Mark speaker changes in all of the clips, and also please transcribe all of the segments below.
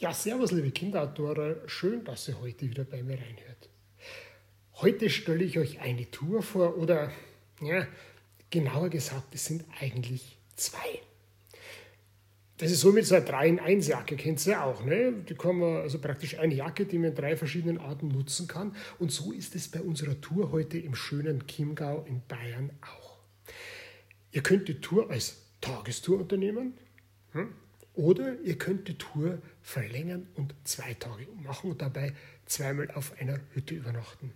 Speaker 1: Ja, servus, liebe Kinderautoren. Schön, dass ihr heute wieder bei mir reinhört. Heute stelle ich euch eine Tour vor oder, ja, genauer gesagt, es sind eigentlich zwei. Das ist so mit so einer 3-in-1-Jacke, kennt ihr ja auch. Ne? Die kann man, also praktisch eine Jacke, die man in drei verschiedenen Arten nutzen kann. Und so ist es bei unserer Tour heute im schönen Chiemgau in Bayern auch. Ihr könnt die Tour als Tagestour unternehmen. Hm? Oder ihr könnt die Tour verlängern und zwei Tage machen und dabei zweimal auf einer Hütte übernachten.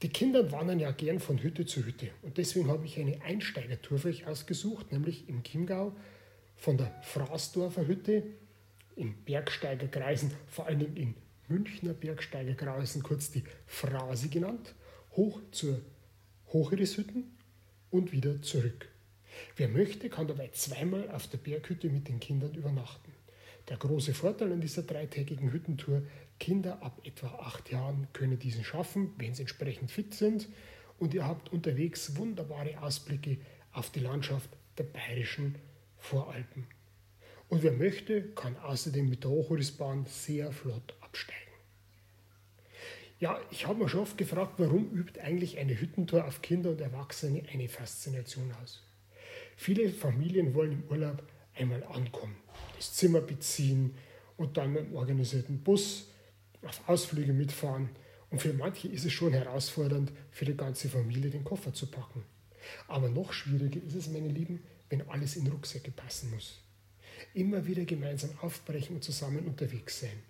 Speaker 1: Die Kinder wandern ja gern von Hütte zu Hütte und deswegen habe ich eine Einsteigertour für euch ausgesucht, nämlich im Chiemgau von der Fraßdorfer Hütte in Bergsteigerkreisen, vor allem in Münchner Bergsteigerkreisen, kurz die Frasi genannt, hoch zur Hochirishütten und wieder zurück. Wer möchte, kann dabei zweimal auf der Berghütte mit den Kindern übernachten. Der große Vorteil an dieser dreitägigen Hüttentour, Kinder ab etwa acht Jahren können diesen schaffen, wenn sie entsprechend fit sind und ihr habt unterwegs wunderbare Ausblicke auf die Landschaft der bayerischen Voralpen. Und wer möchte, kann außerdem mit der Hochhorrisbahn sehr flott absteigen. Ja, ich habe mir schon oft gefragt, warum übt eigentlich eine Hüttentour auf Kinder und Erwachsene eine Faszination aus? Viele Familien wollen im Urlaub einmal ankommen, das Zimmer beziehen und dann mit einem organisierten Bus auf Ausflüge mitfahren. Und für manche ist es schon herausfordernd, für die ganze Familie den Koffer zu packen. Aber noch schwieriger ist es, meine Lieben, wenn alles in Rucksäcke passen muss. Immer wieder gemeinsam aufbrechen und zusammen unterwegs sein.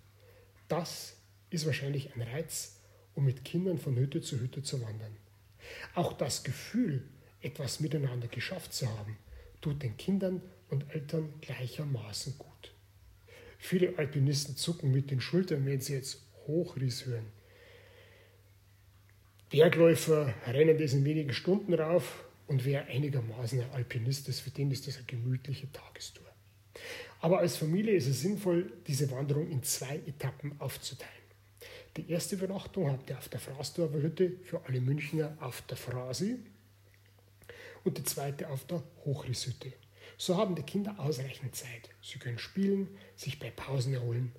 Speaker 1: Das ist wahrscheinlich ein Reiz, um mit Kindern von Hütte zu Hütte zu wandern. Auch das Gefühl, etwas miteinander geschafft zu haben, tut den Kindern und Eltern gleichermaßen gut. Viele Alpinisten zucken mit den Schultern, wenn sie jetzt Hochriss hören. Bergläufer rennen das in wenigen Stunden rauf und wer einigermaßen ein Alpinist ist, für den ist das eine gemütliche Tagestour. Aber als Familie ist es sinnvoll, diese Wanderung in zwei Etappen aufzuteilen. Die erste Übernachtung habt ihr auf der Fraßdorfer Hütte für alle Münchner auf der Frasi und die zweite auf der Hochrishütte. So haben die Kinder ausreichend Zeit. Sie können spielen, sich bei Pausen erholen.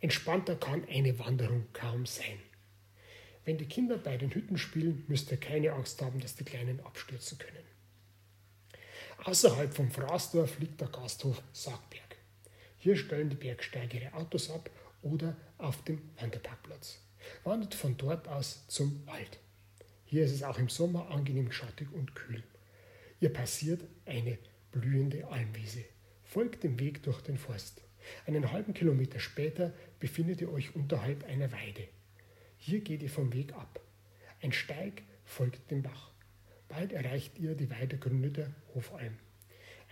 Speaker 1: Entspannter kann eine Wanderung kaum sein. Wenn die Kinder bei den Hütten spielen, müsst ihr keine Angst haben, dass die Kleinen abstürzen können. Außerhalb vom Fraßdorf liegt der Gasthof Sargberg. Hier stellen die Bergsteiger ihre Autos ab oder auf dem Wanderparkplatz. Wandert von dort aus zum Wald. Hier ist es auch im Sommer angenehm schattig und kühl. Ihr passiert eine blühende Almwiese. Folgt dem Weg durch den Forst. Einen halben Kilometer später befindet ihr euch unterhalb einer Weide. Hier geht ihr vom Weg ab. Ein Steig folgt dem Bach. Bald erreicht ihr die Weidegründe der Hofalm.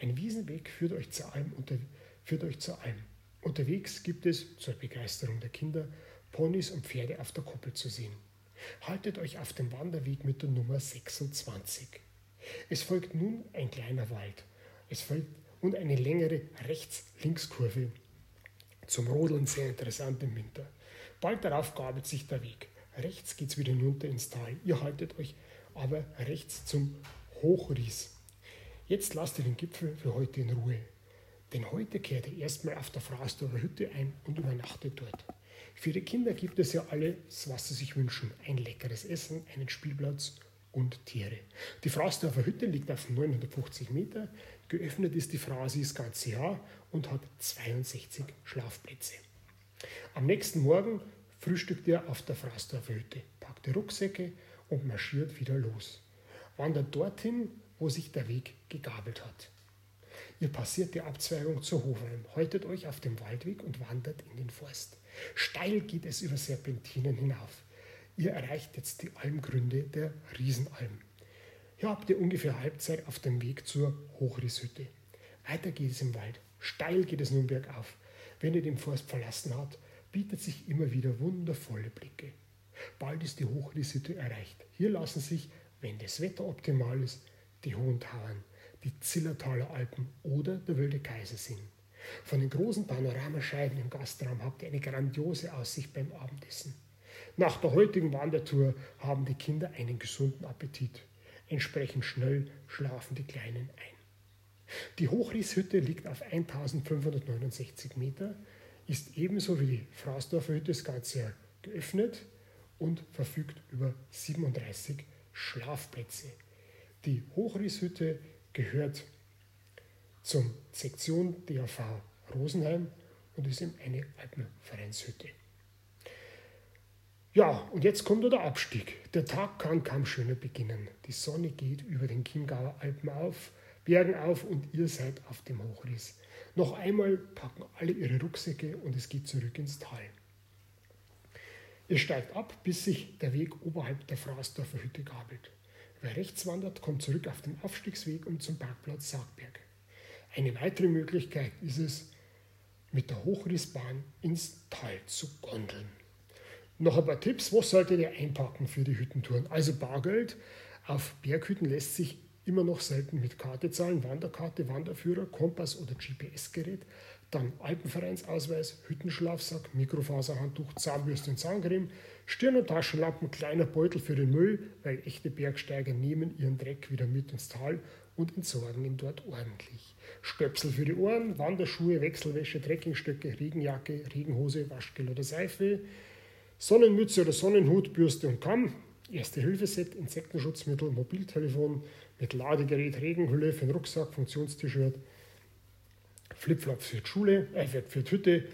Speaker 1: Ein Wiesenweg führt euch zur Alm. Unter, führt euch zur Alm. Unterwegs gibt es, zur Begeisterung der Kinder, Ponys und Pferde auf der Koppel zu sehen. Haltet euch auf dem Wanderweg mit der Nummer 26. Es folgt nun ein kleiner Wald. Es folgt und eine längere Rechts-Links-Kurve. Zum Rodeln sehr interessant im Winter. Bald darauf gabelt sich der Weg. Rechts geht es wieder hinunter ins Tal. Ihr haltet euch aber rechts zum Hochries. Jetzt lasst ihr den Gipfel für heute in Ruhe. Denn heute kehrt ihr erstmal auf der Fraßdorfer Hütte ein und übernachtet dort. Für die Kinder gibt es ja alles, was sie sich wünschen. Ein leckeres Essen, einen Spielplatz und Tiere. Die Fraßdorfer Hütte liegt auf 950 Meter. Geöffnet ist die Frasi das ganze Jahr und hat 62 Schlafplätze. Am nächsten Morgen frühstückt ihr auf der Fraßdorfer Hütte, packt die Rucksäcke und marschiert wieder los. Wandert dorthin, wo sich der Weg gegabelt hat. Ihr passiert die Abzweigung zur Hofalm, haltet euch auf dem Waldweg und wandert in den Forst. Steil geht es über Serpentinen hinauf. Ihr erreicht jetzt die Almgründe der Riesenalm. Hier habt ihr ungefähr Halbzeit auf dem Weg zur Hochrishütte. Weiter geht es im Wald. Steil geht es nun bergauf. Wenn ihr den Forst verlassen habt, bietet sich immer wieder wundervolle Blicke. Bald ist die Hochrishütte erreicht. Hier lassen sich, wenn das Wetter optimal ist, die Hohen Tauern, die Zillertaler Alpen oder der Wilde Kaiser sehen. Von den großen Panoramascheiben im Gastraum habt ihr eine grandiose Aussicht beim Abendessen. Nach der heutigen Wandertour haben die Kinder einen gesunden Appetit. Entsprechend schnell schlafen die Kleinen ein. Die Hochrishütte liegt auf 1569 Meter. ist ebenso wie die Fraßdorfer Hütte das ganze Jahr geöffnet und verfügt über 37 Schlafplätze. Die Hochrießhütte gehört zur Sektion DAV Rosenheim und ist eben eine Alpenvereinshütte. Ja, und jetzt kommt der Abstieg. Der Tag kann kaum schöner beginnen. Die Sonne geht über den Chiemgauer Alpen auf, Bergen auf und ihr seid auf dem Hochriss. Noch einmal packen alle ihre Rucksäcke und es geht zurück ins Tal. Ihr steigt ab, bis sich der Weg oberhalb der Fraßdorfer Hütte gabelt. Wer rechts wandert, kommt zurück auf den Aufstiegsweg und zum Parkplatz Sargberg. Eine weitere Möglichkeit ist es, mit der Hochrissbahn ins Tal zu gondeln. Noch ein paar Tipps, was solltet ihr einpacken für die Hüttentouren? Also Bargeld. Auf Berghütten lässt sich immer noch selten mit Karte zahlen, Wanderkarte, Wanderführer, Kompass oder GPS-Gerät. Dann Alpenvereinsausweis, Hüttenschlafsack, Mikrofaserhandtuch, Zahnbürste und Zahncreme, Stirn- und Taschenlampen, kleiner Beutel für den Müll, weil echte Bergsteiger nehmen ihren Dreck wieder mit ins Tal und entsorgen ihn dort ordentlich. Stöpsel für die Ohren, Wanderschuhe, Wechselwäsche, Trekkingstöcke, Regenjacke, Regenhose, Waschgel oder Seife, Sonnenmütze oder Sonnenhut, Bürste und Kamm, Erste-Hilfe-Set, Insektenschutzmittel, Mobiltelefon mit Ladegerät, Regenhülle für den Rucksack, Funktionst-T-Shirt, Flipflops für die Schule, äh, für die Hütte,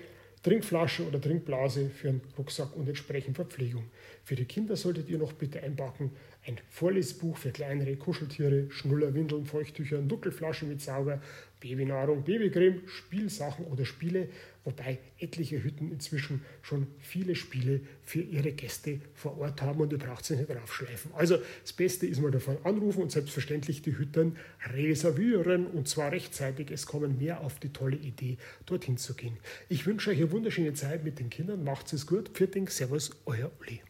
Speaker 1: Trinkflasche oder Trinkblase für den Rucksack und entsprechend Verpflegung. Für die Kinder solltet ihr noch bitte einpacken ein Vorlesbuch für kleinere Kuscheltiere, Schnuller, Windeln, Feuchttücher, Nuckelflaschen mit Sauger, Babynahrung, Babycreme, Spielsachen oder Spiele, wobei etliche Hütten inzwischen schon viele Spiele für ihre Gäste vor Ort haben und ihr braucht sie nicht draufschleifen. Also das Beste ist mal davon anrufen und selbstverständlich die Hütten reservieren und zwar rechtzeitig. Es kommen mehr auf die tolle Idee, dorthin zu gehen. Ich wünsche euch eine wunderschöne Zeit mit den Kindern. Macht es gut. Pfirting, Servus, euer Uli.